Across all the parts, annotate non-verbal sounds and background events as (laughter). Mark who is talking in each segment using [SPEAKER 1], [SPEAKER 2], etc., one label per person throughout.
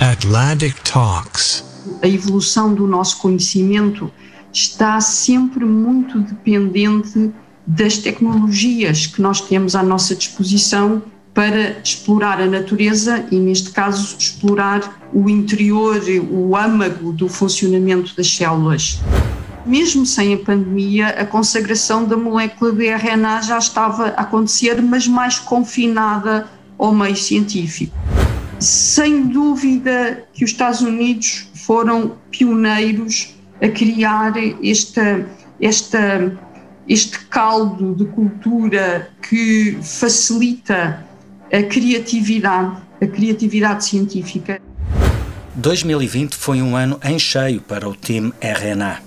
[SPEAKER 1] Atlantic Talks.
[SPEAKER 2] A evolução do nosso conhecimento está sempre muito dependente das tecnologias que nós temos à nossa disposição para explorar a natureza e, neste caso, explorar o interior, o âmago do funcionamento das células. Mesmo sem a pandemia, a consagração da molécula de RNA já estava a acontecer, mas mais confinada ao meio científico. Sem dúvida que os Estados Unidos foram pioneiros a criar esta, esta, este caldo de cultura que facilita a criatividade, a criatividade científica.
[SPEAKER 3] 2020 foi um ano em cheio para o time RNA.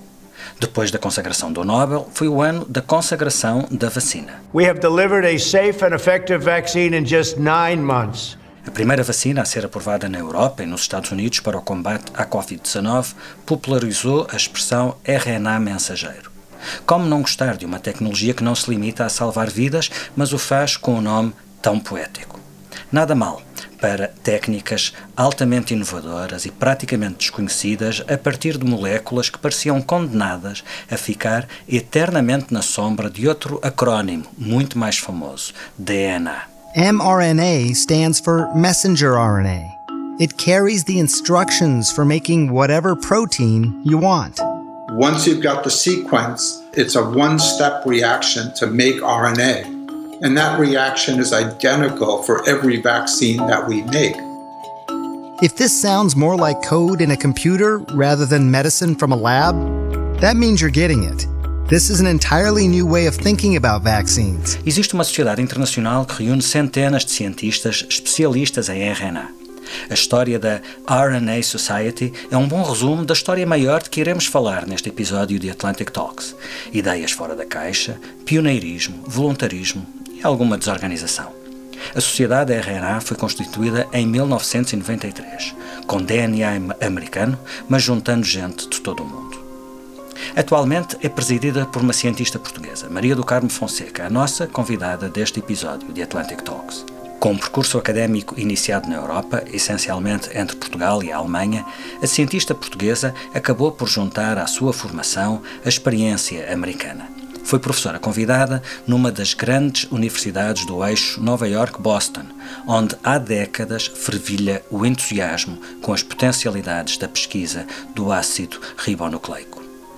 [SPEAKER 3] Depois da consagração do Nobel, foi o ano da consagração da vacina.
[SPEAKER 4] We have delivered a safe and effective vaccine in just nine months.
[SPEAKER 3] A primeira vacina a ser aprovada na Europa e nos Estados Unidos para o combate à Covid-19 popularizou a expressão RNA mensageiro. Como não gostar de uma tecnologia que não se limita a salvar vidas, mas o faz com um nome tão poético? Nada mal para técnicas altamente inovadoras e praticamente desconhecidas a partir de moléculas que pareciam condenadas a ficar eternamente na sombra de outro acrónimo muito mais famoso, DNA.
[SPEAKER 5] mRNA stands for messenger RNA. It carries the instructions for making whatever protein you want.
[SPEAKER 6] Once you've got the sequence, it's a one step reaction to make RNA. And that reaction is identical for every vaccine that we make.
[SPEAKER 5] If this sounds more like code in a computer rather than medicine from a lab, that means you're getting it. This is an entirely new way of thinking about vaccines.
[SPEAKER 3] Existe uma sociedade internacional que reúne centenas de cientistas especialistas em RNA. A história da RNA Society é um bom resumo da história maior de que iremos falar neste episódio de Atlantic Talks. Ideias fora da caixa, pioneirismo, voluntarismo e alguma desorganização. A Sociedade RNA foi constituída em 1993, com DNA americano, mas juntando gente de todo o mundo. Atualmente é presidida por uma cientista portuguesa, Maria do Carmo Fonseca, a nossa convidada deste episódio de Atlantic Talks. Com um percurso académico iniciado na Europa, essencialmente entre Portugal e a Alemanha, a cientista portuguesa acabou por juntar à sua formação a experiência americana. Foi professora convidada numa das grandes universidades do eixo Nova York-Boston, onde há décadas fervilha o entusiasmo com as potencialidades da pesquisa do ácido ribonucleico.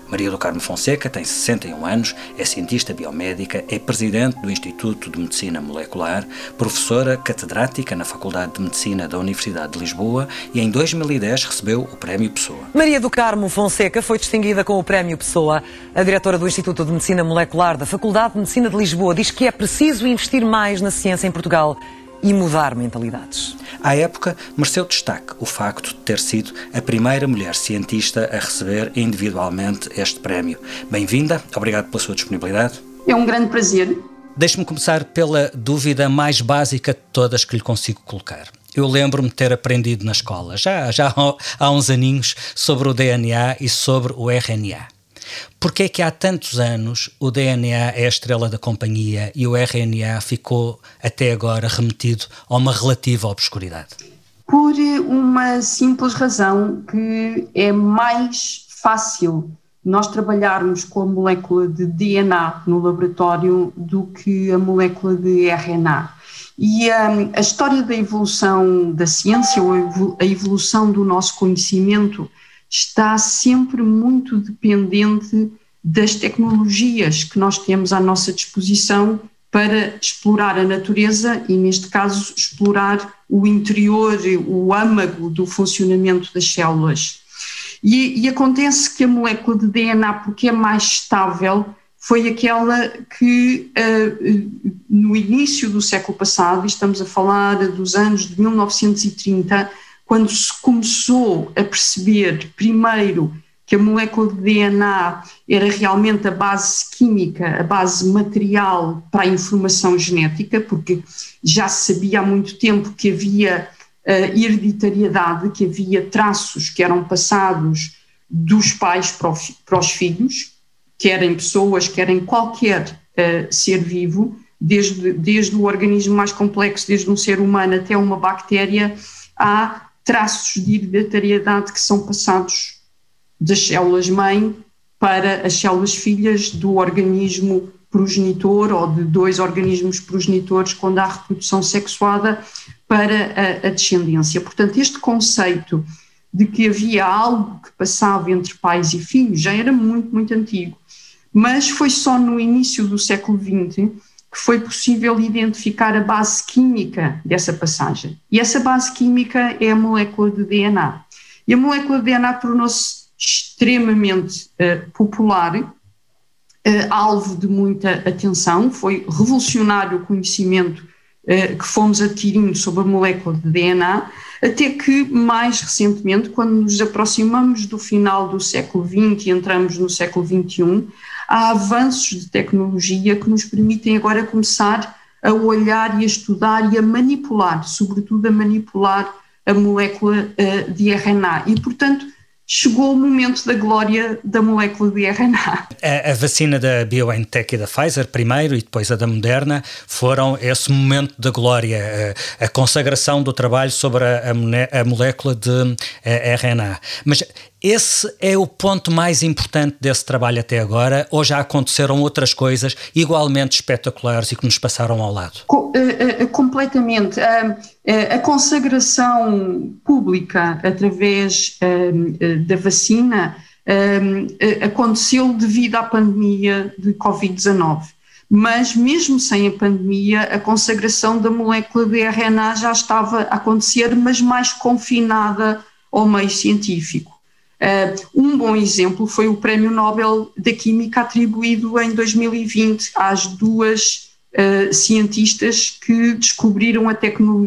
[SPEAKER 3] Maria do Carmo Fonseca tem 61 anos, é cientista biomédica, é presidente do Instituto de Medicina Molecular, professora catedrática na Faculdade de Medicina da Universidade de Lisboa e em 2010 recebeu o Prémio Pessoa.
[SPEAKER 7] Maria do Carmo Fonseca foi distinguida com o Prémio Pessoa. A diretora do Instituto de Medicina Molecular da Faculdade de Medicina de Lisboa diz que é preciso investir mais na ciência em Portugal e mudar mentalidades.
[SPEAKER 3] À época, mereceu destaque o facto de ter sido a primeira mulher cientista a receber individualmente este prémio. Bem-vinda, obrigado pela sua disponibilidade.
[SPEAKER 2] É um grande prazer.
[SPEAKER 3] Deixe-me começar pela dúvida mais básica de todas que lhe consigo colocar. Eu lembro-me de ter aprendido na escola, já, já há uns aninhos, sobre o DNA e sobre o RNA. Porque é que há tantos anos o DNA é a estrela da companhia e o RNA ficou até agora remetido a uma relativa obscuridade?
[SPEAKER 2] Por uma simples razão que é mais fácil nós trabalharmos com a molécula de DNA no laboratório do que a molécula de RNA. E um, a história da evolução da ciência, ou a evolução do nosso conhecimento, está sempre muito dependente das tecnologias que nós temos à nossa disposição para explorar a natureza e, neste caso, explorar o interior, o âmago do funcionamento das células. E, e acontece que a molécula de DNA, porque é mais estável, foi aquela que uh, no início do século passado, estamos a falar dos anos de 1930, quando se começou a perceber, primeiro, que a molécula de DNA era realmente a base química, a base material para a informação genética, porque já se sabia há muito tempo que havia uh, hereditariedade, que havia traços que eram passados dos pais para, o, para os filhos, querem pessoas, querem qualquer uh, ser vivo, desde, desde o organismo mais complexo, desde um ser humano até uma bactéria, há traços de hereditariedade que são passados das células-mãe para as células-filhas do organismo progenitor ou de dois organismos progenitores quando há reprodução sexuada para a, a descendência. Portanto, este conceito de que havia algo que passava entre pais e filhos já era muito, muito antigo. Mas foi só no início do século XX que foi possível identificar a base química dessa passagem. E essa base química é a molécula de DNA. E a molécula de DNA tornou-se extremamente uh, popular, uh, alvo de muita atenção, foi revolucionário o conhecimento uh, que fomos adquirindo sobre a molécula de DNA, até que mais recentemente, quando nos aproximamos do final do século XX e entramos no século XXI, há avanços de tecnologia que nos permitem agora começar a olhar e a estudar e a manipular, sobretudo a manipular a molécula de RNA. E, portanto, chegou o momento da glória da molécula de RNA.
[SPEAKER 3] A, a, vacina da BioNTech e da Pfizer, primeiro, e depois a da Moderna, foram esse momento da glória, a, a consagração do trabalho sobre a, a molécula de RNA. Mas esse é o ponto mais importante desse trabalho até agora, ou já aconteceram outras coisas igualmente espetaculares e que nos passaram ao lado?
[SPEAKER 2] Uh, uh, completamente. Uh, a consagração pública através da vacina aconteceu devido à pandemia de Covid-19. Mas, mesmo sem a pandemia, a consagração da molécula de RNA já estava a acontecer, mas mais confinada ao meio científico. Uh, um bom exemplo foi o Prémio Nobel da Química atribuído em 2020 às duas uh, cientistas que descobriram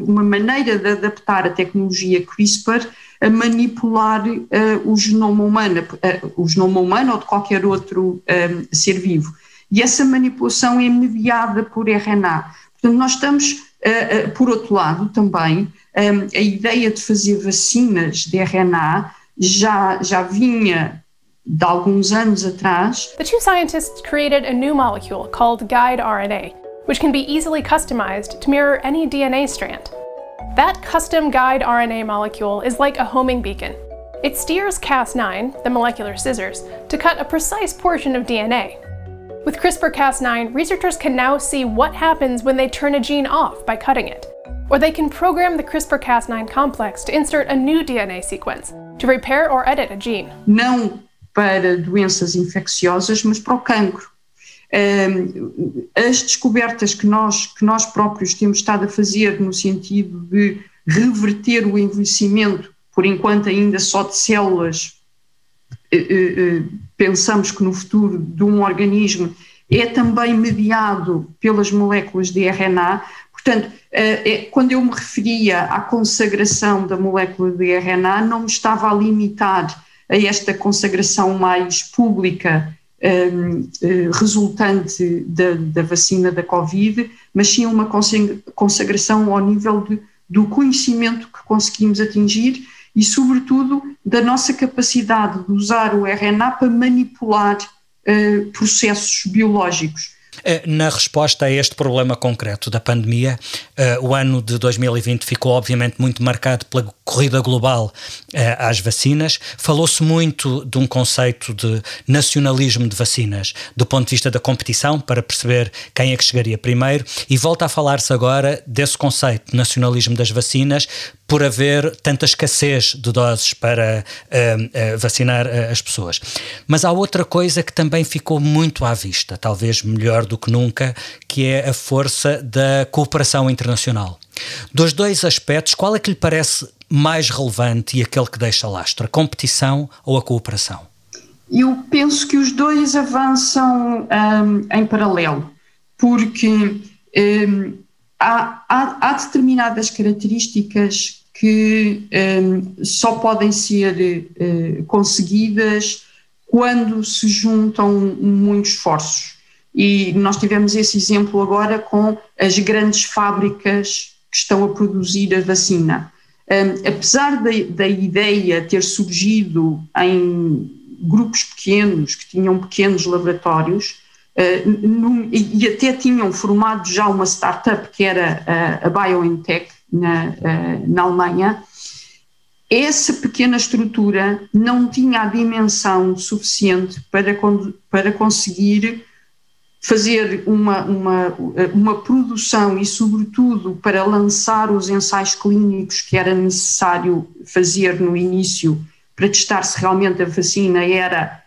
[SPEAKER 2] uma maneira de adaptar a tecnologia CRISPR a manipular uh, o genoma humano, o genoma humano ou de qualquer outro um, ser vivo. E essa manipulação é mediada por RNA. Portanto, nós estamos, por outro lado, também, um, a ideia de fazer vacinas de RNA já, já vinha de alguns anos atrás.
[SPEAKER 8] The two scientists created a new molecule called guide RNA, which can be easily customized to mirror any DNA strand. That custom guide RNA molecule is like a homing beacon. It steers Cas9, the molecular scissors, to cut a precise portion of DNA. With CRISPR Cas9, researchers can now see what happens when they turn a gene off by cutting it. Or they can program the CRISPR Cas9 complex to insert a new DNA sequence, to repair or edit a gene.
[SPEAKER 2] Não para doenças infecciosas, mas para o cancro. Um, as descobertas que nós, que nós próprios temos estado a fazer no sentido de reverter o envelhecimento, por enquanto ainda só de células, uh, uh, pensamos que no futuro de um organismo é também mediado pelas moléculas de RNA. Portanto, é, quando eu me referia à consagração da molécula de RNA, não me estava a limitar a esta consagração mais pública um, eh, resultante da, da, vacina da Covid, mas sim uma consagração ao nível de, do conhecimento que conseguimos atingir e, sobretudo, da nossa capacidade de usar o RNA para manipular processos biológicos.
[SPEAKER 3] Eh, na resposta a este problema concreto da pandemia, uh, o ano de 2020 ficou obviamente muito marcado pela corrida global uh, às vacinas. Falou-se muito de um conceito de nacionalismo de vacinas, do ponto de vista da competição, para perceber quem é que chegaria primeiro, e volta a falar-se agora desse conceito de nacionalismo das vacinas por haver tanta escassez de doses para uh, uh, vacinar uh, as pessoas. Mas há outra coisa que também ficou muito à vista, talvez melhor do que nunca, que é a força da cooperação internacional. Dos dois aspectos, qual é que lhe parece mais relevante e aquele que deixa lastro, a competição ou a cooperação?
[SPEAKER 2] Eu penso que os dois avançam um, em paralelo, porque um, há, há, há, determinadas características que um, só podem ser uh, conseguidas quando se juntam muitos esforços. E nós tivemos esse exemplo agora com as grandes fábricas que estão a produzir a vacina. Um, apesar da, da ideia ter surgido em grupos pequenos, que tinham pequenos laboratórios, uh, e, até tinham formado já uma startup que era a, a BioNTech na, uh, na Alemanha, essa pequena estrutura não tinha a dimensão suficiente para, para conseguir fazer uma, uma, uma produção e, sobretudo, para lançar os ensaios clínicos que era necessário fazer no início para testar se realmente a vacina era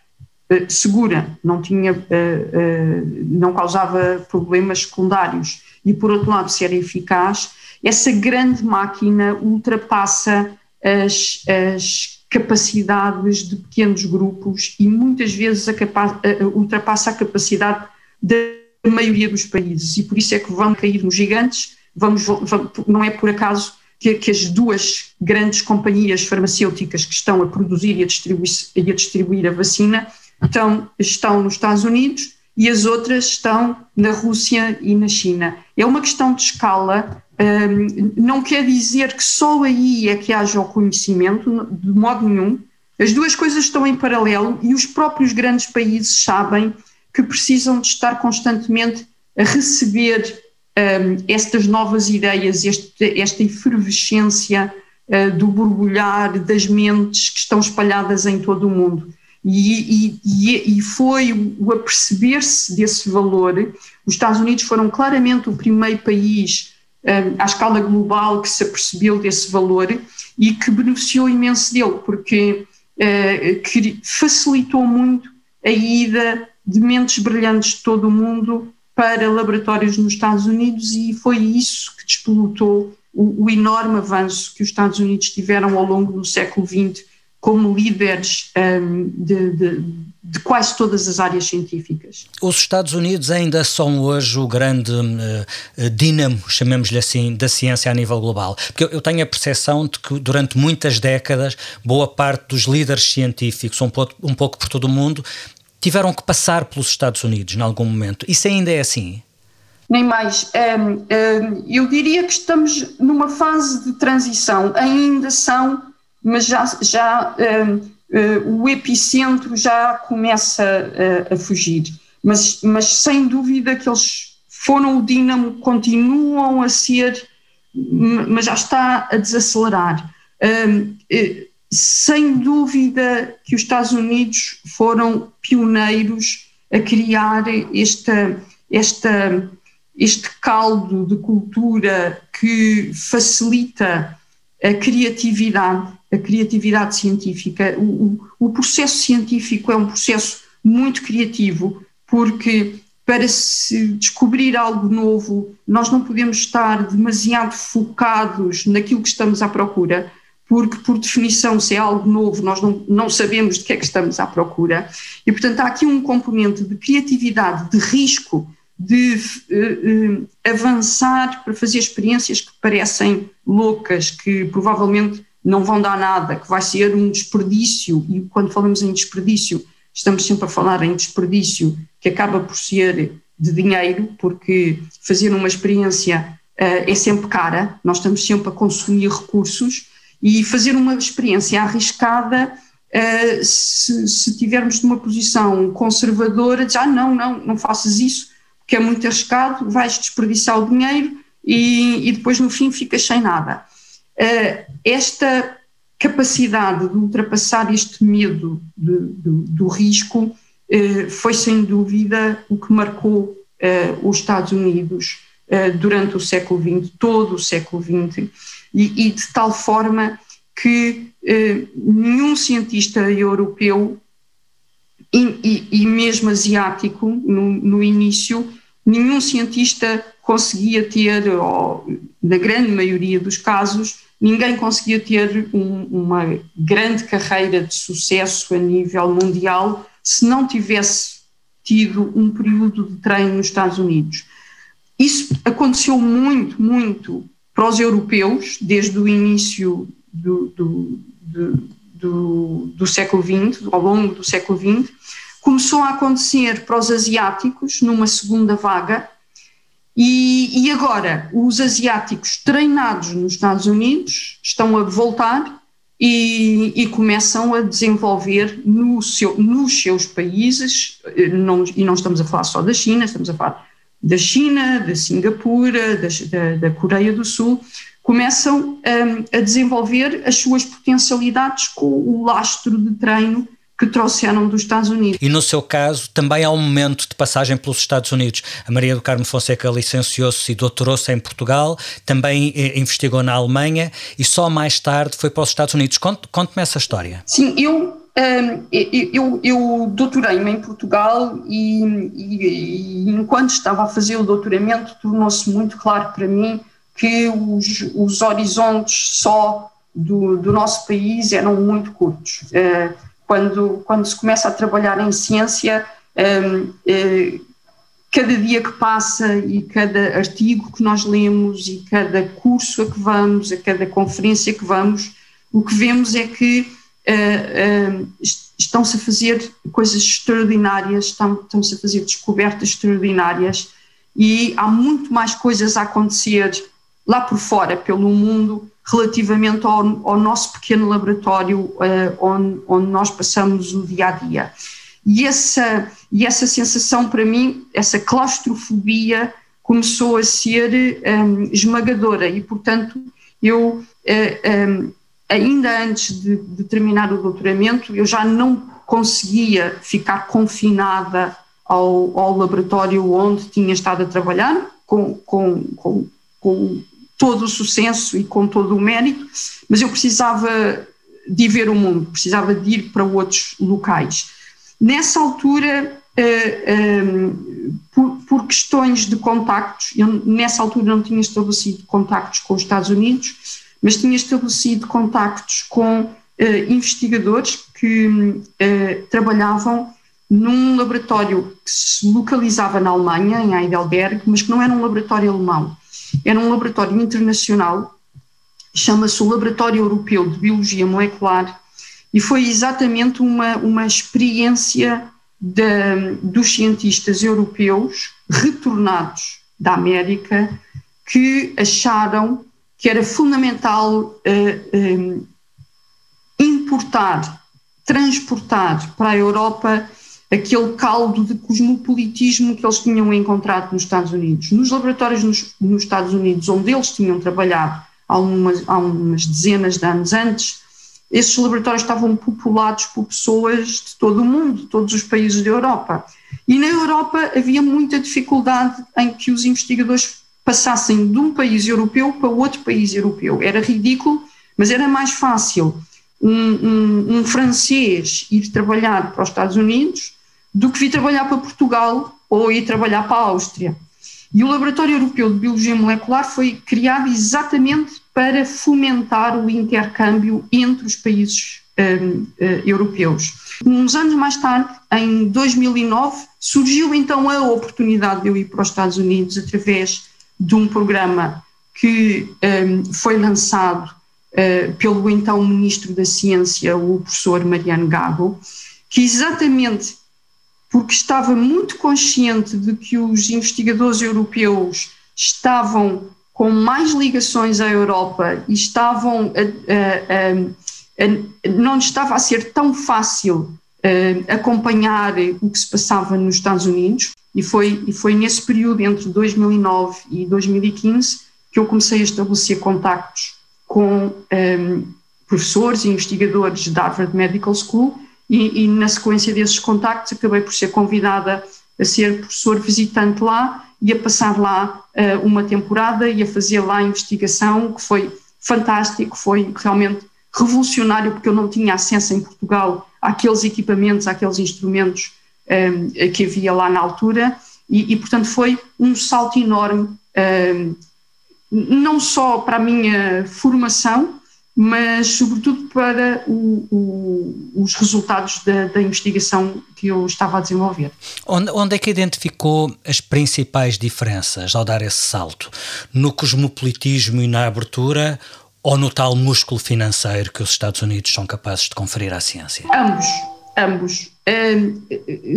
[SPEAKER 2] uh, segura, não tinha, uh, uh, não causava problemas secundários e, por outro lado, se era eficaz, essa grande máquina ultrapassa as, as capacidades de pequenos grupos e muitas vezes a ultrapassa a capacidade da maioria dos países. E por isso é que vão cair nos gigantes, vamos, vamos não é por acaso que, que, as duas grandes companhias farmacêuticas que estão a produzir e a distribuir, e a, distribuir a vacina estão nos Estados Unidos e as outras estão na Rússia e na China. É uma questão de escala, um, não quer dizer que só aí é que haja o conhecimento, de modo nenhum. As duas coisas estão em paralelo e os próprios grandes países sabem que precisam de estar constantemente a receber um, estas novas ideias, este, esta efervescência uh, do borbulhar das mentes que estão espalhadas em todo o mundo. E, e, e foi o aperceber-se desse valor. Os Estados Unidos foram claramente o primeiro país um, à escala global que se apercebeu desse valor e que beneficiou imenso dele, porque que facilitou muito a ida de mentes brilhantes de todo o mundo para laboratórios nos Estados Unidos e foi isso que despolutou o, o, enorme avanço que os Estados Unidos tiveram ao longo do século XX como líderes um, de, de, de, quase todas as áreas científicas.
[SPEAKER 3] Os Estados Unidos ainda são hoje o grande uh, dínamo, chamemos-lhe assim, da ciência a nível global. Porque eu, eu tenho a percepção de que durante muitas décadas boa parte dos líderes científicos, um pouco, um pouco por todo o mundo, tiveram que passar pelos Estados Unidos em algum momento. Isso ainda é assim?
[SPEAKER 2] Nem mais. Um, um, eu diria que estamos numa fase de transição. Ainda são, mas já, já um, uh, hum, o epicentro já começa a, a fugir. Mas, mas sem dúvida que eles foram o dínamo, continuam a ser, mas já está a desacelerar. Um, sem dúvida que os Estados Unidos foram pioneiros a criar esta, esta, este caldo de cultura que facilita a criatividade, a criatividade científica. O, o, o processo científico é um processo muito criativo, porque para se descobrir algo novo, nós não podemos estar demasiado focados naquilo que estamos à procura porque, por definição, se é algo novo, nós não, não sabemos de que é que estamos à procura. E, portanto, há aqui um componente de criatividade, de risco, de uh, uh, avançar para fazer experiências que parecem loucas, que provavelmente não vão dar nada, que vai ser um desperdício. E quando falamos em desperdício, estamos sempre a falar em desperdício que acaba por ser de dinheiro, porque fazer uma experiência uh, é sempre cara, nós estamos sempre a consumir recursos e fazer uma experiência arriscada uh, se, se tivermos numa posição conservadora, dizer, ah, não, não, não faças isso, porque é muito arriscado, vais desperdiçar o dinheiro e, e depois no fim ficas sem nada. Uh, esta capacidade de ultrapassar este medo de, de, do risco uh, foi sem dúvida o que marcou os Estados Unidos durante o século XX, todo o século XX e, e de tal forma que eh, nenhum cientista europeu e, e, e mesmo asiático no, no, início, nenhum cientista conseguia ter, ou, na grande maioria dos casos, ninguém conseguia ter um, uma grande carreira de sucesso a nível mundial se não tivesse tido um período de treino nos Estados Unidos. Isso aconteceu muito, muito para os europeus, desde o início do, do, do, do, do século XX, ao longo do século XX, começou a acontecer para os asiáticos numa segunda vaga, e, e, agora os asiáticos treinados nos Estados Unidos estão a voltar e, e começam a desenvolver no seu, nos seus países, eh, não, e não estamos a falar só da China, estamos a falar da China, da Singapura, da, da, da Coreia do Sul, começam um, a desenvolver as suas potencialidades com o lastro de treino que trouxeram dos Estados Unidos.
[SPEAKER 3] E no seu caso, também há um momento de passagem pelos Estados Unidos. A Maria do Carmo Fonseca licenciou-se e doutorou-se em Portugal, também eh, investigou na Alemanha e só mais tarde foi para os Estados Unidos. Conte-me essa história.
[SPEAKER 2] Sim, eu um, eu, eu doutorei-me em Portugal e, e, e, enquanto estava a fazer o doutoramento tornou-se muito claro para mim que os, os horizontes só do, do, nosso país eram muito curtos. Uh, quando, quando se começa a trabalhar em ciência, um, uh, cada dia que passa e cada artigo que nós lemos e cada curso a que vamos, a cada conferência que vamos, o que vemos é que uh, uh, estão-se a fazer coisas extraordinárias, estão, estão-se a fazer descobertas extraordinárias e há muito mais coisas a acontecer lá por fora, pelo mundo, relativamente ao, ao nosso pequeno laboratório uh, onde, onde, nós passamos o dia a dia. E essa, e essa sensação, para mim, essa claustrofobia começou a ser um, esmagadora e, portanto, eu uh, um, ainda antes de, de, terminar o doutoramento, eu já não conseguia ficar confinada ao, ao laboratório onde tinha estado a trabalhar, com, com, com, com, todo o sucesso e com todo o mérito, mas eu precisava de ver o mundo, precisava de ir para outros locais. Nessa altura, uh, uh, por, por, questões de contactos, eu nessa altura não tinha estabelecido contactos com os Estados Unidos, mas tinha estabelecido contactos com uh, investigadores que uh, trabalhavam num laboratório que se localizava na Alemanha, em Heidelberg, mas que não era um laboratório alemão, era um laboratório internacional, chama-se o Laboratório Europeu de Biologia Molecular, e foi exatamente uma, uma experiência de, dos cientistas europeus retornados da América que acharam que era fundamental uh, eh, um, eh, importar, transportar para a Europa aquele caldo de cosmopolitismo que eles tinham encontrado nos Estados Unidos. Nos laboratórios nos, nos Estados Unidos, onde eles tinham trabalhado há umas, há umas dezenas de anos antes, esses laboratórios estavam populados por pessoas de todo o mundo, de todos os países da Europa. E na Europa havia muita dificuldade em que os investigadores passassem de um país europeu para outro país europeu. Era ridículo, mas era mais fácil um, um, um, francês ir trabalhar para os Estados Unidos do que vir trabalhar para Portugal ou ir trabalhar para a Áustria. E o Laboratório Europeu de Biologia Molecular foi criado exatamente para fomentar o intercâmbio entre os países um, uh, europeus. Uns anos mais tarde, em 2009, surgiu então a oportunidade de eu ir para os Estados Unidos através de um programa que um, foi lançado uh, pelo então Ministro da Ciência, o professor Mariano Gago, que exatamente porque estava muito consciente de que os investigadores europeus estavam com mais ligações à Europa e estavam a, a, a, não estava a ser tão fácil uh, acompanhar o que se passava nos Estados Unidos, e foi, e foi nesse período, entre 2009 e 2015, que eu comecei a estabelecer contactos com um, professores e investigadores da Harvard Medical School, e, e, na sequência desses contactos acabei por ser convidada a ser professor visitante lá e a passar lá uh, uma temporada e a fazer lá investigação, que foi fantástico, foi realmente revolucionário, porque eu não tinha acesso em Portugal àqueles equipamentos, àqueles instrumentos um, que havia lá na altura, e, e, portanto foi um salto enorme, um, não só para a minha formação, mas sobretudo para o, o, os resultados da, da, investigação que eu estava a desenvolver.
[SPEAKER 3] Onde, onde, é que identificou as principais diferenças ao dar esse salto? No cosmopolitismo e na abertura ou no tal músculo financeiro que os Estados Unidos são capazes de conferir à ciência?
[SPEAKER 2] Ambos, ambos.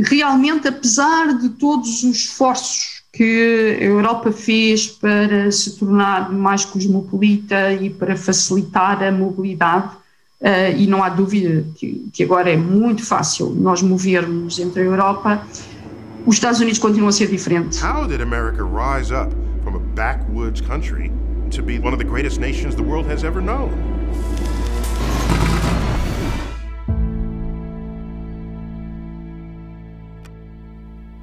[SPEAKER 2] Realmente, apesar de todos os esforços que a Europa fez para se tornar mais cosmopolita e para facilitar a mobilidade. Uh, e não há dúvida que, agora é muito fácil nós movermos entre a Europa. Os Estados Unidos continuam a ser diferentes.
[SPEAKER 9] How did America rise up from a backwoods country to be one of the greatest nations the world has ever known?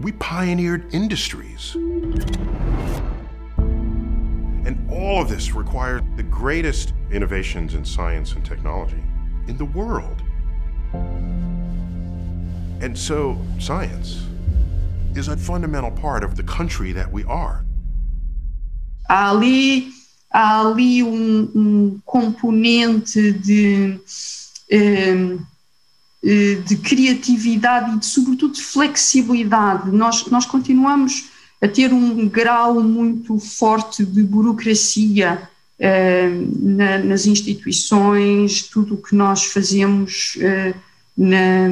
[SPEAKER 9] We pioneered industries. And all of this required the greatest innovations in science and technology in the world. And so, science is a fundamental part of the country that we are.
[SPEAKER 2] Ali, ali um, um componente de. Um, de criatividade e, de, sobretudo, de flexibilidade. Nós, nós continuamos a ter um grau muito forte de burocracia eh, na, nas instituições, tudo o que nós fazemos eh, na,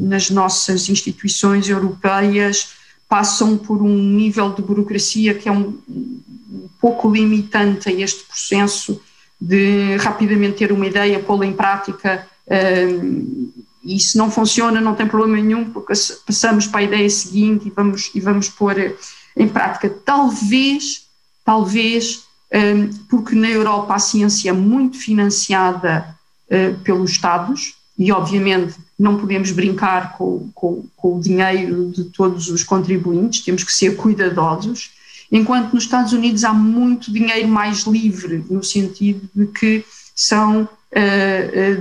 [SPEAKER 2] nas nossas instituições europeias passam por um nível de burocracia que é um, um pouco limitante a este processo de rapidamente ter uma ideia, pô-la em prática e se não funciona, não tem problema nenhum, porque passamos para a ideia seguinte e vamos, e vamos pôr em prática. Talvez, talvez, porque na Europa a ciência é muito financiada uh, pelos Estados, e obviamente não podemos brincar com, com, com, o dinheiro de todos os contribuintes, temos que ser cuidadosos, enquanto nos Estados Unidos há muito dinheiro mais livre, no sentido de que são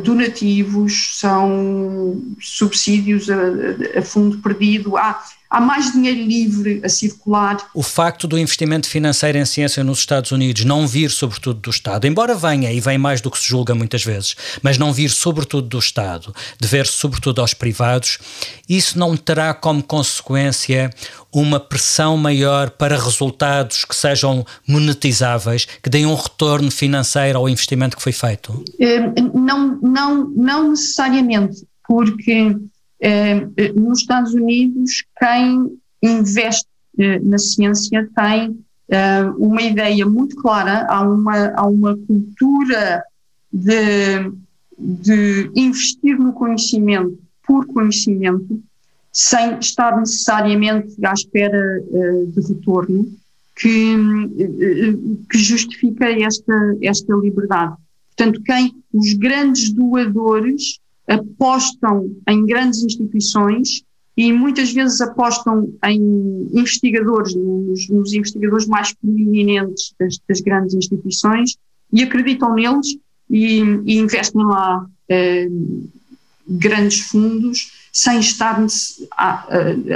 [SPEAKER 2] donativos, são subsídios a, a, fundo perdido, há, há mais dinheiro livre a circular.
[SPEAKER 3] O facto do investimento financeiro em ciência nos Estados Unidos não vir sobretudo do Estado, embora venha e vem mais do que se julga muitas vezes, mas não vir sobretudo do Estado, dever-se sobretudo aos privados, isso não terá como consequência uma pressão maior para resultados que sejam monetizáveis, que deem um retorno financeiro ao investimento que foi feito?
[SPEAKER 2] Eh, não, não, não necessariamente, porque nos Estados Unidos quem investe eh, na ciência tem uma ideia muito clara, há uma, há uma cultura de, de investir no conhecimento por conhecimento sem estar necessariamente à espera de retorno, que, que justifica esta, esta liberdade. Portanto, quem os grandes doadores apostam em grandes instituições e muitas vezes apostam em investigadores, nos, nos investigadores mais proeminentes das, das, grandes instituições e acreditam neles e, e investem lá uh, grandes fundos sem estar à,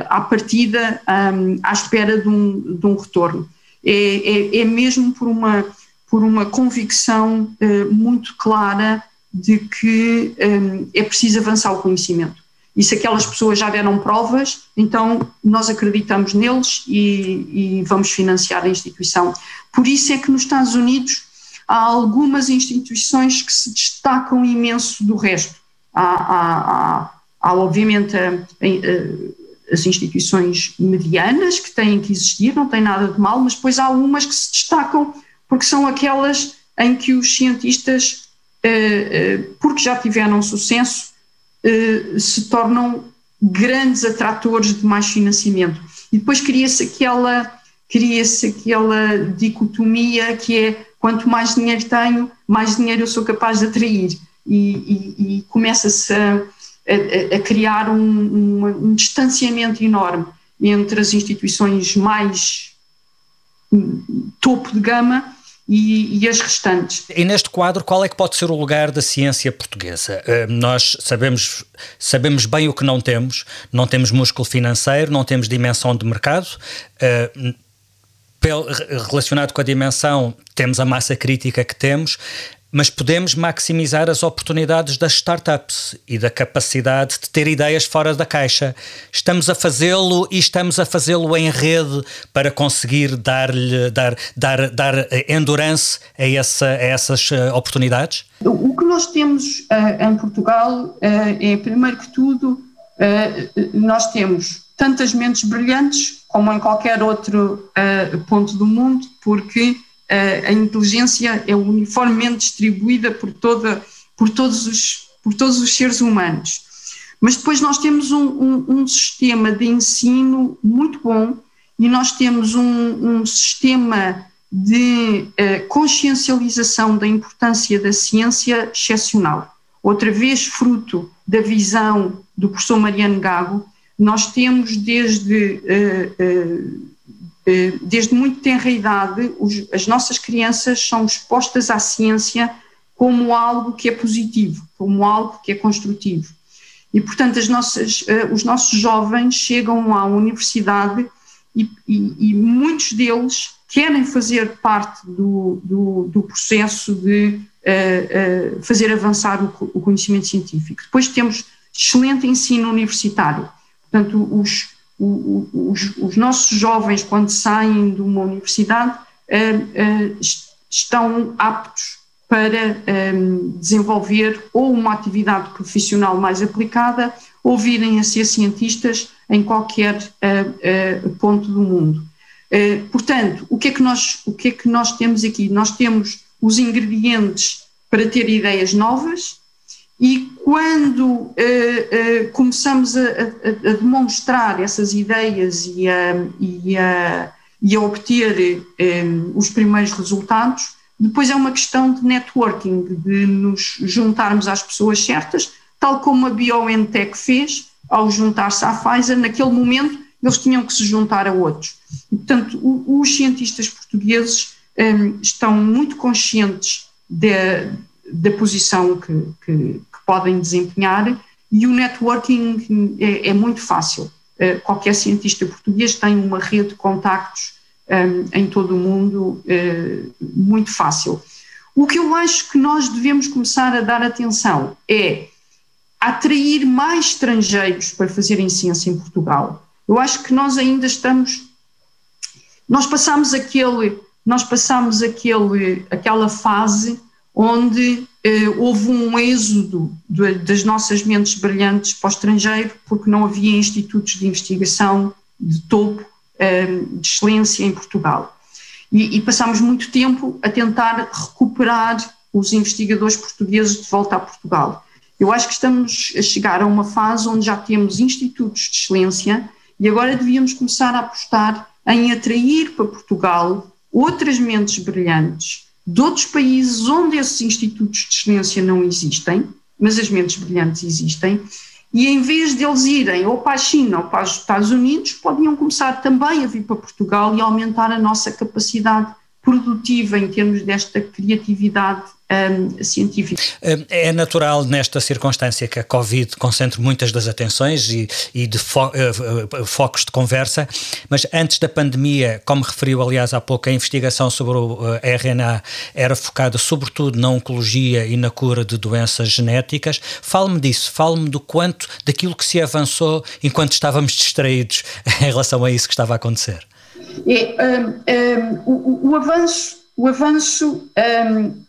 [SPEAKER 2] à partida um, à espera de um, de um retorno. É, é, é, mesmo por uma, por uma convicção uh, muito clara de que um, é preciso avançar o conhecimento. E se aquelas pessoas já deram provas, então nós acreditamos neles e, e vamos financiar a instituição. Por isso é que nos Estados Unidos há algumas instituições que se destacam imenso do resto. Há, há, há, Há, obviamente, as instituições medianas que têm que existir, não tem nada de mal, mas depois há umas que se destacam porque são aquelas em que os cientistas, porque já tiveram sucesso, eh, se tornam grandes atratores de mais financiamento. E depois cria-se aquela, cria-se aquela dicotomia que é quanto mais dinheiro tenho, mais dinheiro eu sou capaz de atrair. E, e, e começa-se a a, a criar um, um, um, distanciamento enorme entre as instituições mais topo de gama e, e, as restantes.
[SPEAKER 3] E neste quadro, qual é que pode ser o lugar da ciência portuguesa? Uh, nós sabemos, sabemos bem o que não temos, não temos músculo financeiro, não temos dimensão de mercado. Uh, relacionado com a dimensão, temos a massa crítica que temos. Mas podemos maximizar as oportunidades das startups e da capacidade de ter ideias fora da caixa. Estamos a fazê-lo e estamos a fazê-lo em rede para conseguir dar-lhe dar, dar, dar endurance a, essa, a essas eh, oportunidades?
[SPEAKER 2] O que nós temos uh, em Portugal uh, é, primeiro que tudo, uh, nós temos tantas mentes brilhantes como em qualquer outro ponto do mundo, porque a inteligência é uniformemente distribuída por, toda, por, todos, os, por todos os seres humanos. Mas depois nós temos um, um, um sistema de ensino muito bom e nós temos um, um sistema de uh, consciencialização da importância da ciência excepcional. Outra vez, fruto da visão do professor Mariano Gago, nós temos desde uh, uh, desde muito tenra idade, as nossas crianças são expostas à ciência como algo que é positivo, como algo que é construtivo. E, portanto, as nossas, eh, os nossos jovens chegam à universidade e, e, e muitos deles querem fazer parte do, do, do processo de uh, uh, fazer avançar o, o, conhecimento científico. Depois temos excelente ensino universitário. Portanto, os, os, os, nossos jovens, quando saem de uma universidade, uh, uh, estão aptos para um, desenvolver ou uma atividade profissional mais aplicada ou virem a ser cientistas em qualquer ponto do mundo. portanto, o que, é que nós, o que é que nós temos aqui? Nós temos os ingredientes para ter ideias novas, e quando uh, uh, começamos a, a, a, demonstrar essas ideias e a, e a, e obter um, eh, os primeiros resultados, depois é uma questão de networking, de nos juntarmos às pessoas certas, tal como a BioNTech fez ao juntar-se à Pfizer, naquele momento eles tinham que se juntar a outros. E, portanto, o, os cientistas portugueses um, estão muito conscientes de, da posição que, que, que, podem desempenhar e o networking é, é muito fácil. Uh, qualquer cientista português tem uma rede de contactos um, ehm, em todo o mundo uh, muito fácil. O que eu acho que nós devemos começar a dar atenção é atrair mais estrangeiros para fazerem ciência em Portugal. Eu acho que nós ainda estamos, nós passamos aquele, nós passamos aquele, aquela fase onde eh, houve um êxodo de, das nossas mentes brilhantes para o estrangeiro, porque não havia institutos de investigação de topo, eh, de excelência em Portugal. E, e passámos muito tempo a tentar recuperar os investigadores portugueses de volta a Portugal. Eu acho que estamos a chegar a uma fase onde já temos institutos de excelência e agora devíamos começar a apostar em atrair para Portugal outras mentes brilhantes de outros países onde esses institutos de excelência não existem, mas as mentes brilhantes existem, e em vez de eles irem ou para a China ou para os Estados Unidos, podiam começar também a vir para Portugal e aumentar a nossa capacidade produtiva em termos desta criatividade um,
[SPEAKER 3] é natural nesta circunstância que a Covid concentre muitas das atenções e, e de fo uh, focos de conversa, mas antes da pandemia, como referiu aliás há pouco, a investigação sobre o uh, RNA era focada sobretudo na oncologia e na cura de doenças genéticas. Fale-me disso, fale-me do quanto, daquilo que se avançou enquanto estávamos distraídos (laughs) em relação a isso que estava a acontecer.
[SPEAKER 2] É, um, um, o, o, avanço, o avanço um,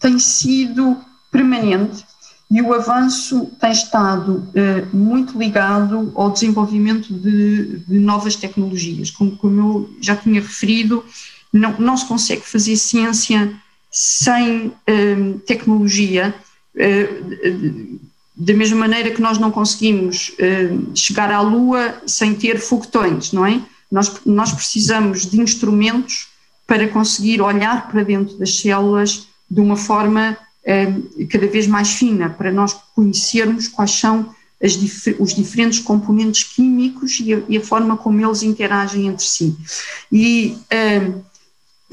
[SPEAKER 2] tem sido permanente e o avanço tem estado uh, muito ligado ao desenvolvimento de, de novas tecnologias. Como, como, eu já tinha referido, não, não se consegue fazer ciência sem uh, tecnologia, uh, da mesma maneira que nós não conseguimos chegar à Lua sem ter foguetões, não é? Nós, nós precisamos de instrumentos para conseguir olhar para dentro das células de uma forma eh, cada vez mais fina, para nós conhecermos quais são dif os diferentes componentes químicos e a, e a, forma como eles interagem entre si. E eh,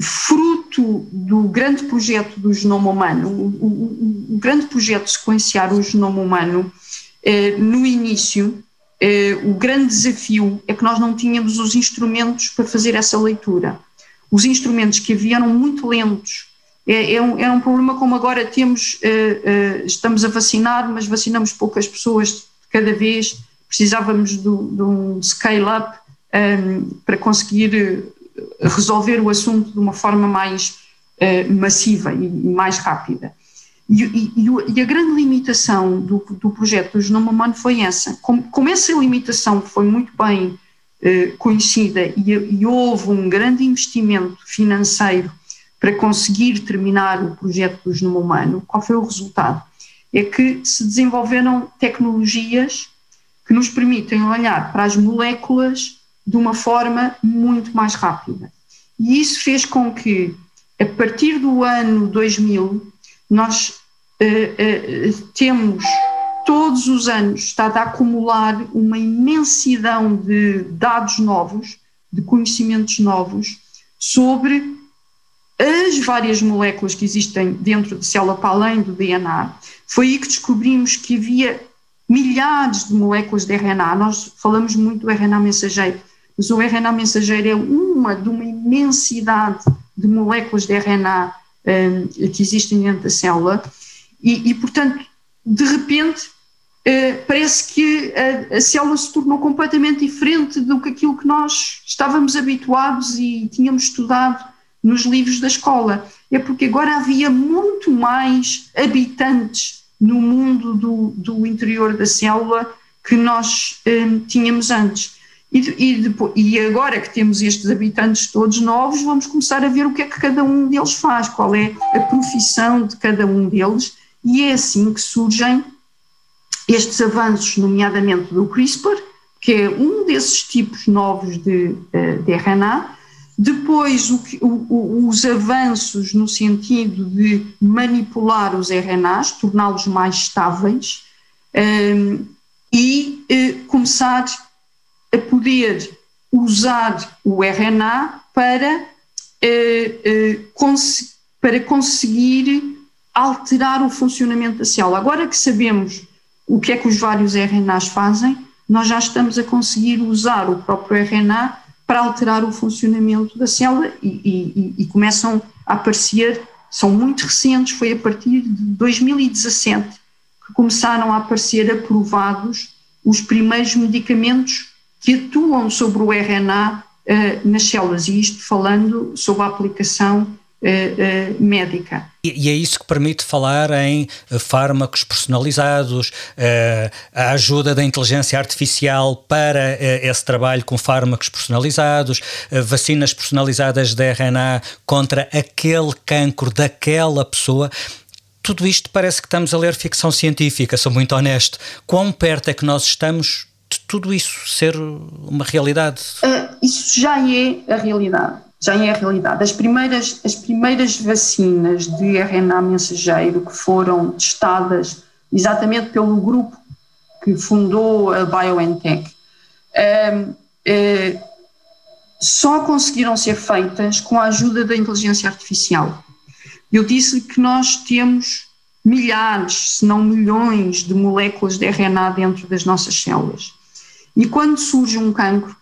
[SPEAKER 2] fruto do grande projeto do genoma humano, o, o, o grande projeto de sequenciar o genoma humano, eh, no início, eh, o grande desafio é que nós não tínhamos os instrumentos para fazer essa leitura os instrumentos que haviam eram muito lentos, é, é, um, é um problema como agora temos, uh, uh, estamos a vacinar, mas vacinamos poucas pessoas de cada vez, precisávamos de, de um scale-up um, ehm, para conseguir resolver o assunto de uma forma mais uh, massiva e, mais rápida. E, e, e, a grande limitação do, do projeto do Genoma Humano foi essa. Como, como essa limitação foi muito bem conhecida e houve um grande investimento financeiro para conseguir terminar o projeto do genoma humano, qual foi o resultado? É que se desenvolveram tecnologias que nos permitem olhar para as moléculas de uma forma muito mais rápida. E isso fez com que, a partir do ano 2000, nós uh, uh, temos todos os anos estado a acumular uma imensidão de dados novos, de conhecimentos novos sobre as várias moléculas que existem dentro da célula para além do DNA. Foi aí que descobrimos que havia milhares de moléculas de RNA. Nós falamos muito do RNA mensageiro, mas o RNA mensageiro é uma de uma imensidade de moléculas de RNA um, que existem dentro da célula. E, e portanto, de repente, uh, parece que a, a, célula se tornou completamente diferente do que aquilo que nós estávamos habituados e tínhamos estudado nos livros da escola. É porque agora havia muito mais habitantes no mundo do, do interior da célula que nós hum, tínhamos antes. E, e, depois, e, agora que temos estes habitantes todos novos, vamos começar a ver o que é que cada um deles faz, qual é a profissão de cada um deles, e é assim que surgem estes avanços, nomeadamente do CRISPR, que é um desses tipos novos de, eh, de RNA, depois, o, o, os avanços no sentido de manipular os RNAs, torná-los mais estáveis um, e uh, começar a poder usar o RNA para, uh, uh, cons para conseguir alterar o funcionamento da célula. Agora que sabemos o que é que os vários RNAs fazem, nós já estamos a conseguir usar o próprio RNA para alterar o funcionamento da célula e, e, e, começam a aparecer, são muito recentes, foi a partir de 2017 que começaram a aparecer aprovados os primeiros medicamentos que atuam sobre o RNA uh, nas células, e isto falando sobre a aplicação uh, uh, médica.
[SPEAKER 3] E, é isso que permite falar em eh, fármacos personalizados, a ajuda da inteligência artificial para esse trabalho com fármacos personalizados, vacinas personalizadas de RNA contra aquele cancro daquela pessoa tudo isto parece que estamos a ler ficção científica, sou muito honesto. Quão perto é que nós estamos de tudo isso ser uma realidade?
[SPEAKER 2] Uh, isso já é a realidade já é a realidade. As primeiras, as primeiras vacinas de RNA mensageiro que foram testadas exatamente pelo grupo que fundou a BioNTech, um, é, só conseguiram ser feitas com a ajuda da inteligência artificial. Eu disse que nós temos milhares, se não milhões, de moléculas de RNA dentro das nossas células. E quando surge um cancro,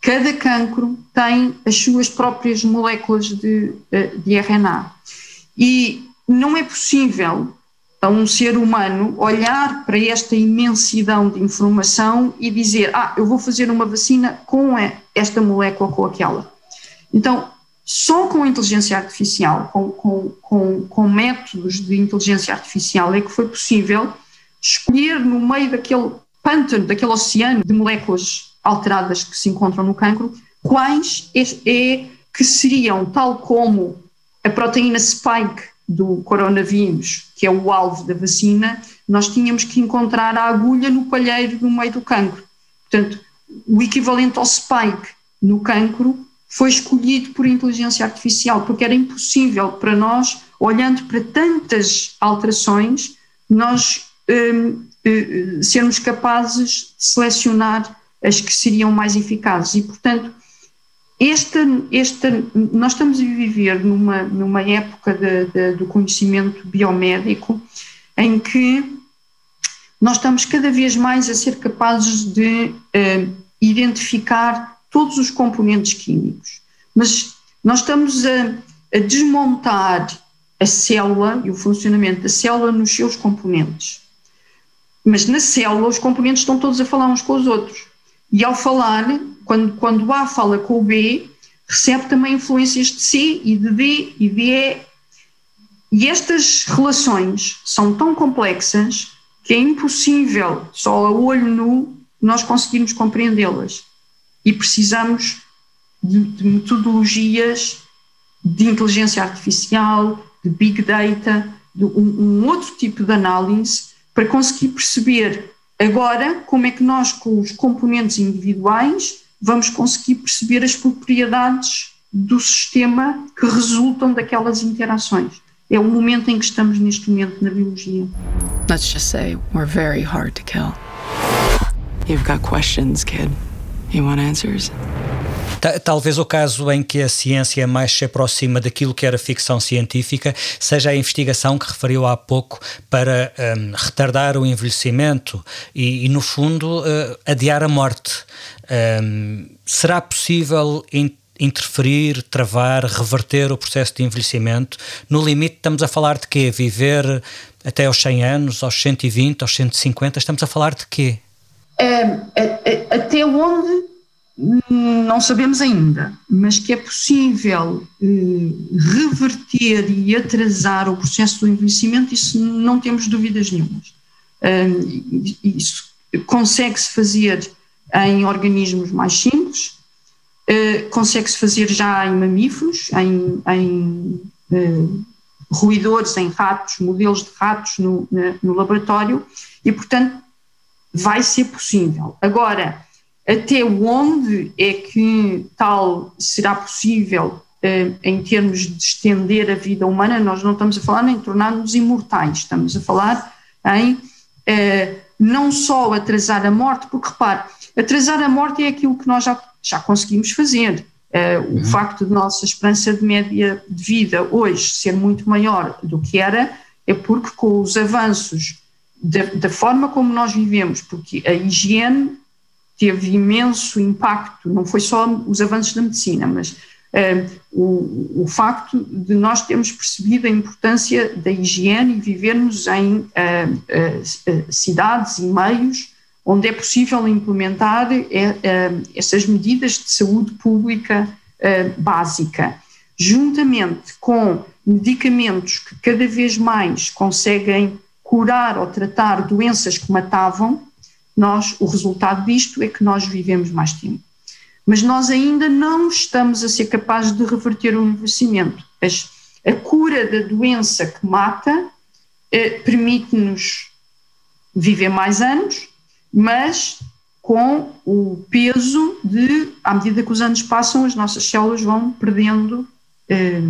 [SPEAKER 2] cada cancro tem as suas próprias moléculas de, eh, de RNA. E não é possível a um ser humano olhar para esta imensidão de informação e dizer: Ah, eu vou fazer uma vacina com esta molécula ou com aquela. Então, só com a inteligência artificial, com, com, com, com métodos de inteligência artificial, é que foi possível escolher no meio daquele pântano, daquele oceano de moléculas alteradas que se encontram no cancro, quais é, é que seriam, tal como a proteína spike do coronavírus, que é o alvo da vacina, nós tínhamos que encontrar a agulha no palheiro no meio do cancro. Portanto, o equivalente ao spike no cancro foi escolhido por inteligência artificial, porque era impossível para nós, olhando para tantas alterações, nós um, um, sermos capazes de selecionar as que seriam mais eficazes. E, portanto, esta, esta, nós estamos a viver numa, numa época de, de, do conhecimento biomédico em que nós estamos cada vez mais a ser capazes de uh, identificar todos os componentes químicos, mas nós estamos a, a desmontar a célula e o funcionamento da célula nos seus componentes. Mas na célula os componentes estão todos a falar uns com os outros. E ao falar, quando, quando A fala com o B, recebe também influências de C e de D e de E. E estas relações são tão complexas que é impossível, só a olho nu, nós conseguirmos compreendê-las. E precisamos de, de metodologias de inteligência artificial, de big data, de um, um outro tipo de análise para conseguir perceber agora como é que nós, com os componentes individuais, vamos conseguir perceber as propriedades do sistema que resultam daquelas interações. É o momento em que estamos neste momento na biologia.
[SPEAKER 10] Let's just say we're very hard to kill. You've got questions, kid. You want answers?
[SPEAKER 3] Talvez o caso em que a ciência mais se aproxima daquilo que era ficção científica seja a investigação que referiu há pouco para um, retardar o envelhecimento e, e no fundo, uh, adiar a morte. Um, será possível interferir, travar, reverter o processo de envelhecimento? No limite, estamos a falar de quê? Viver até aos 100 anos, aos 120, aos 150? Estamos a falar de quê?
[SPEAKER 2] É, é, é, até onde não sabemos ainda, mas que é possível eh, reverter e atrasar o processo do envelhecimento, isso não temos dúvidas nenhumas. isso consegue-se fazer em organismos mais simples, eh, consegue-se fazer já em mamíferos, em, em ruidores, em ratos, modelos de ratos no, no laboratório, e portanto vai ser possível. Agora, até onde é que tal será possível eh, em termos de estender a vida humana? Nós não estamos a falar em tornar-nos imortais, estamos a falar em eh, não só atrasar a morte, porque repare, atrasar a morte é aquilo que nós já, já conseguimos fazer. Uhum. O facto de nossa esperança de média de vida hoje ser muito maior do que era é porque, com os avanços da, da forma como nós vivemos, porque a higiene teve imenso impacto, não foi só os avanços da medicina, mas uh, o, o, facto de nós termos percebido a importância da higiene e vivermos em uh, uh, cidades e meios onde é possível implementar essas medidas de saúde pública básica, juntamente com medicamentos que cada vez mais conseguem curar ou tratar doenças que matavam, nós, o resultado disto é que nós vivemos mais tempo. Mas nós ainda não estamos a ser capazes de reverter o envelhecimento. A cura da doença que mata eh, permite-nos viver mais anos, mas com o peso de, à medida que os anos passam, as nossas células vão perdendo eh,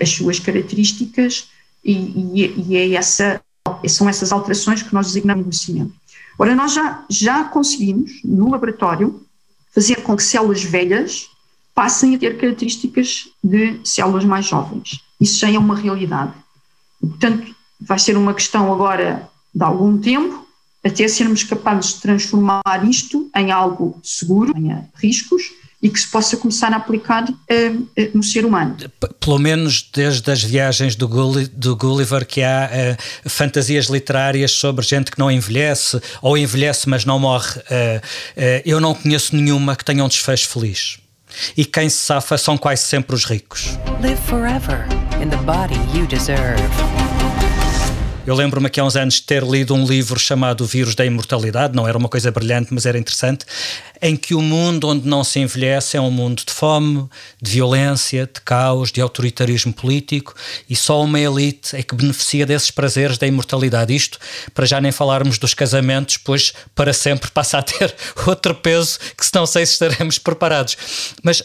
[SPEAKER 2] as suas características e, e, e é essa, são essas alterações que nós designamos envelhecimento. Ora, nós já, já conseguimos, no laboratório, fazer com que células velhas passem a ter características de células mais jovens. Isso já é uma realidade. portanto, vai ser uma questão agora de algum tempo, até sermos capazes de transformar isto em algo seguro, em riscos, e que se possa começar a aplicar uh, uh, no ser humano.
[SPEAKER 3] Pelo menos desde as viagens do, Gulli, do Gulliver que há uh, fantasias literárias sobre gente que não envelhece ou envelhece mas não morre. eu não conheço nenhuma que tenha um desfecho feliz. E quem se safa são quase sempre os ricos. Live forever in the body you deserve. Eu lembro-me que há uns anos de ter lido um livro chamado O Vírus da Imortalidade, não era uma coisa brilhante, mas era interessante, em que o mundo onde não se envelhece é um mundo de fome, de violência, de caos, de autoritarismo político e só uma elite é que beneficia desses prazeres da imortalidade. Isto para já nem falarmos dos casamentos, pois para sempre passa a ter (laughs) outro peso que se não sei se estaremos preparados. Mas uh,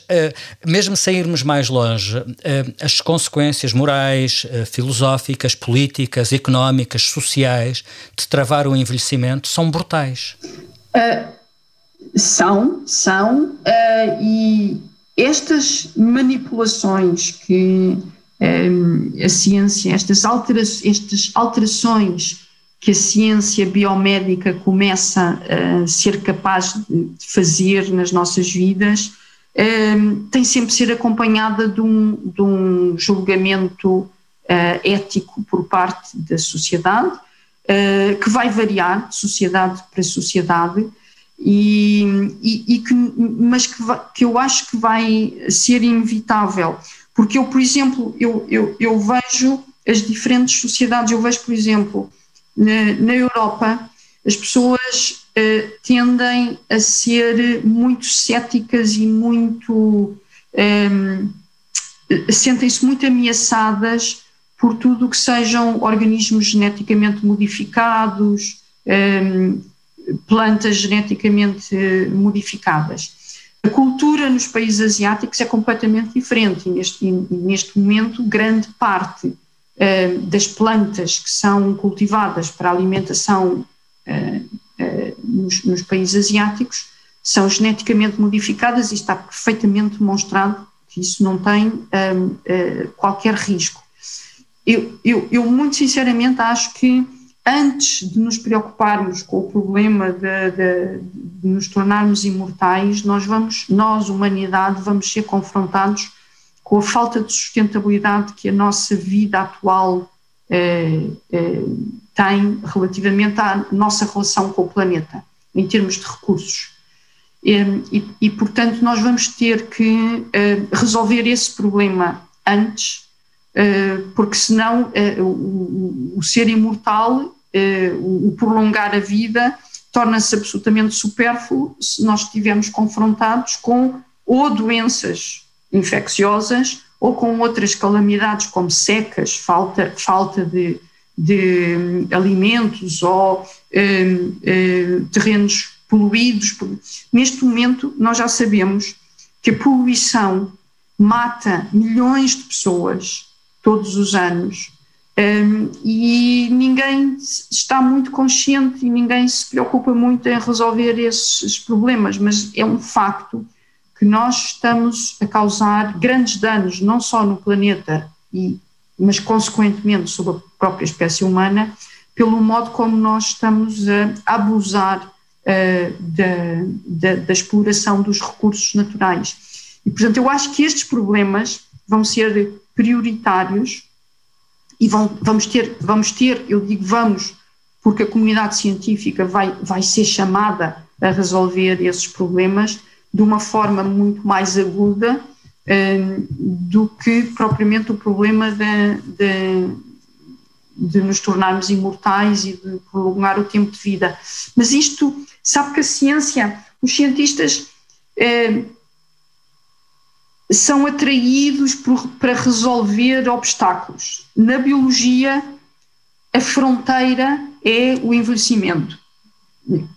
[SPEAKER 3] mesmo sem irmos mais longe, uh, as consequências morais, uh, filosóficas, políticas, económicas, sociais de travar o envelhecimento são brutais.
[SPEAKER 2] Uh são, são, uh, e estas manipulações que um, eh, a ciência, estas, altera estas alterações que a ciência biomédica começa a ser capaz de fazer nas nossas vidas, um, tem sempre de ser acompanhada de um, de um julgamento ético por parte da sociedade, uh, que vai variar de sociedade para sociedade, e, e, e que, mas que, que, eu acho que vai ser inevitável, porque eu, por exemplo, eu, eu, eu vejo as diferentes sociedades, eu vejo, por exemplo, na, na Europa, as pessoas uh, tendem a ser muito céticas e muito. Um, sentem-se muito ameaçadas por tudo o que sejam organismos geneticamente modificados, um, plantas geneticamente modificadas. A cultura nos países asiáticos é completamente diferente e neste, e neste momento grande parte uh, das plantas que são cultivadas para alimentação uh, uh, nos, nos, países asiáticos são geneticamente modificadas e está perfeitamente demonstrado que isso não tem qualquer risco. Eu, eu, eu muito sinceramente acho que antes de nos preocuparmos com o problema de, de, de, nos tornarmos imortais, nós vamos, nós, humanidade, vamos ser confrontados com a falta de sustentabilidade que a nossa vida atual eh, eh, tem relativamente à nossa relação com o planeta, em termos de recursos. E, e, e portanto, nós vamos ter que eh, resolver esse problema antes eh, porque senão eh, o, ser imortal, o prolongar a vida, torna-se absolutamente supérfluo se nós estivermos confrontados com ou doenças infecciosas ou com outras calamidades como secas, falta, falta de, de hum, alimentos ou um, um, terrenos poluídos. Neste momento, nós já sabemos que a poluição mata milhões de pessoas todos os anos. Um, e ninguém está muito consciente e ninguém se preocupa muito em resolver esses problemas, mas é um facto que nós estamos a causar grandes danos, não só no planeta, e, mas consequentemente sobre a própria espécie humana, pelo modo como nós estamos a abusar uh, da, da, da exploração dos recursos naturais. E, portanto, eu acho que estes problemas vão ser prioritários e vão, vamos ter, vamos ter, eu digo vamos, porque a comunidade científica vai, vai ser chamada a resolver esses problemas de uma forma muito mais aguda um, do que propriamente o problema de, de, de, nos tornarmos imortais e de prolongar o tempo de vida. Mas isto, sabe que a ciência, os cientistas um, são atraídos por, para resolver obstáculos. Na biologia, a fronteira é o envelhecimento,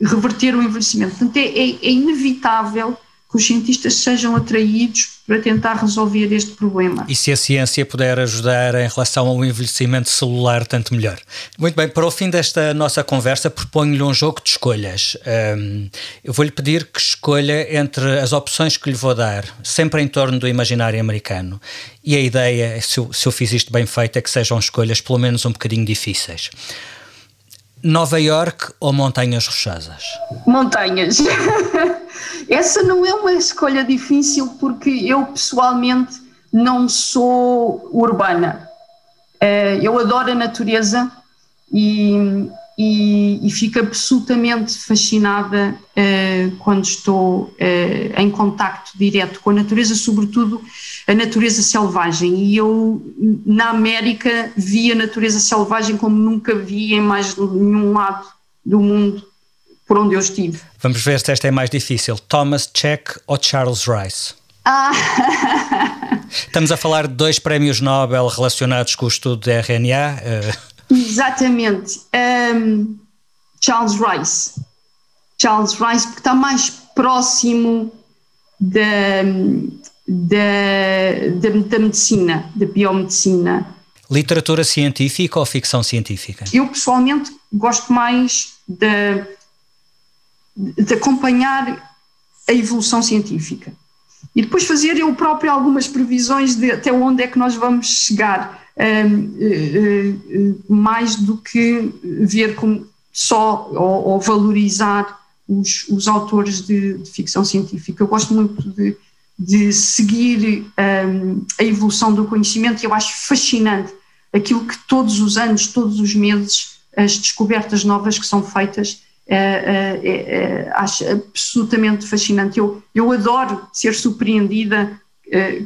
[SPEAKER 2] reverter o envelhecimento. Portanto, é, é, é inevitável que os cientistas sejam atraídos para tentar resolver este problema.
[SPEAKER 3] E se a ciência puder ajudar em relação ao envelhecimento celular, tanto melhor. Muito bem, para o fim desta nossa conversa, proponho-lhe um jogo de escolhas. Um, eu vou-lhe pedir que escolha entre as opções que lhe vou dar, sempre em torno do imaginário americano. E a ideia, se eu, se eu fiz isto bem feito, é que sejam escolhas pelo menos um bocadinho difíceis. Nova York ou Montanhas Rochosas?
[SPEAKER 2] Montanhas. (laughs) Essa não é uma escolha difícil porque eu pessoalmente não sou urbana. Eh, eu adoro a natureza e, e, e fico absolutamente fascinada uh, quando estou uh, em contacto direto com a natureza, sobretudo a natureza selvagem. E eu, na América, vi a natureza selvagem como nunca vi em mais nenhum lado do mundo por onde eu estive.
[SPEAKER 3] Vamos ver se esta é mais difícil: Thomas Check ou Charles Rice?
[SPEAKER 2] Ah. (laughs)
[SPEAKER 3] Estamos a falar de dois prémios Nobel relacionados com o estudo de RNA. Uh...
[SPEAKER 2] Exatamente. Um, Charles Rice. Charles Rice, porque está mais próximo da, da, da, da medicina, da biomedicina.
[SPEAKER 3] Literatura científica ou ficção científica?
[SPEAKER 2] Eu pessoalmente gosto mais de, de acompanhar a evolução científica e depois fazer eu próprio algumas previsões de até onde é que nós vamos chegar. Eh, eh, mais do que ver como só ou, ou valorizar os, os autores de, de, ficção científica. Eu gosto muito de, de seguir um, a evolução do conhecimento e eu acho fascinante aquilo que todos os anos, todos os meses, as descobertas novas que são feitas, acho absolutamente fascinante. Eu, eu adoro ser surpreendida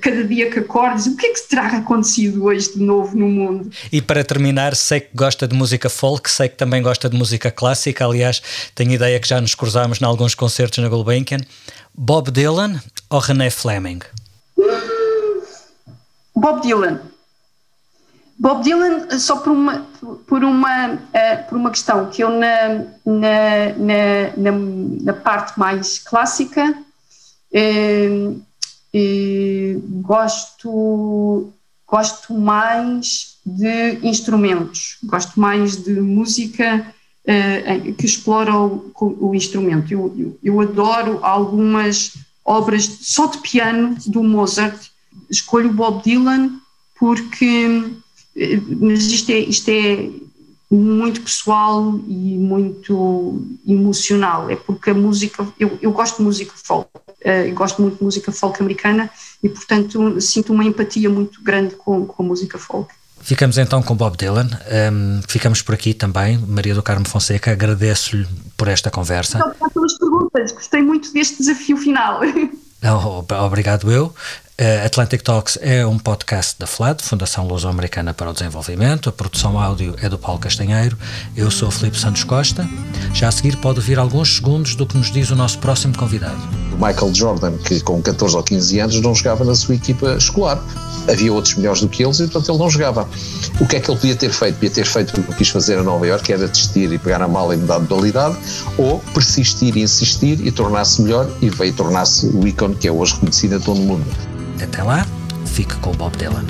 [SPEAKER 2] cada dia que acordo, o que é que terá acontecido hoje de novo no mundo?
[SPEAKER 3] E para terminar, sei que gosta de música folk, sei que também gosta de música clássica, aliás, tenho ideia que já nos cruzámos em alguns concertos na Gulbenkian. Bob Dylan ou René Fleming?
[SPEAKER 2] Bob Dylan. Bob Dylan, só por uma, por uma, uh, por uma questão, que eu na, na, na, na, parte mais clássica uh, uh, gosto, gosto mais de instrumentos, gosto mais de música que explora o, o instrumento. Eu, eu, eu adoro algumas obras só de piano do Mozart. Escolho Bob Dylan porque mas isto é, isto é muito pessoal e muito emocional, é porque a música, eu, eu gosto de música folk, uh, gosto muito de música folk americana e portanto sinto uma empatia muito grande com, com a música folk.
[SPEAKER 3] Ficamos então com Bob Dylan, um, ficamos por aqui também, Maria do Carmo Fonseca, agradeço-lhe por esta conversa.
[SPEAKER 2] Obrigado pelas perguntas, gostei muito deste desafio final. (laughs)
[SPEAKER 3] Obrigado eu. Uh, Atlantic Talks é um podcast da FLAD, Fundação Luso-Americana para o Desenvolvimento. A produção áudio é do Paulo Castanheiro. Eu sou Felipe Santos Costa. Já a seguir pode ouvir alguns segundos do que nos diz o nosso próximo convidado.
[SPEAKER 11] Michael Jordan, que com 14 ou 15 anos não jogava na sua equipa escolar. Havia outros melhores do que eles e, portanto, ele não jogava. O que é que ele podia ter feito? Podia ter feito o que quis fazer a Nova York, que era desistir e pegar a mala e mudar de modalidade, ou persistir e insistir e tornar-se melhor e veio tornar-se o ícone que é hoje reconhecido em todo o mundo.
[SPEAKER 3] Até lá, fique com o Bob Dylan.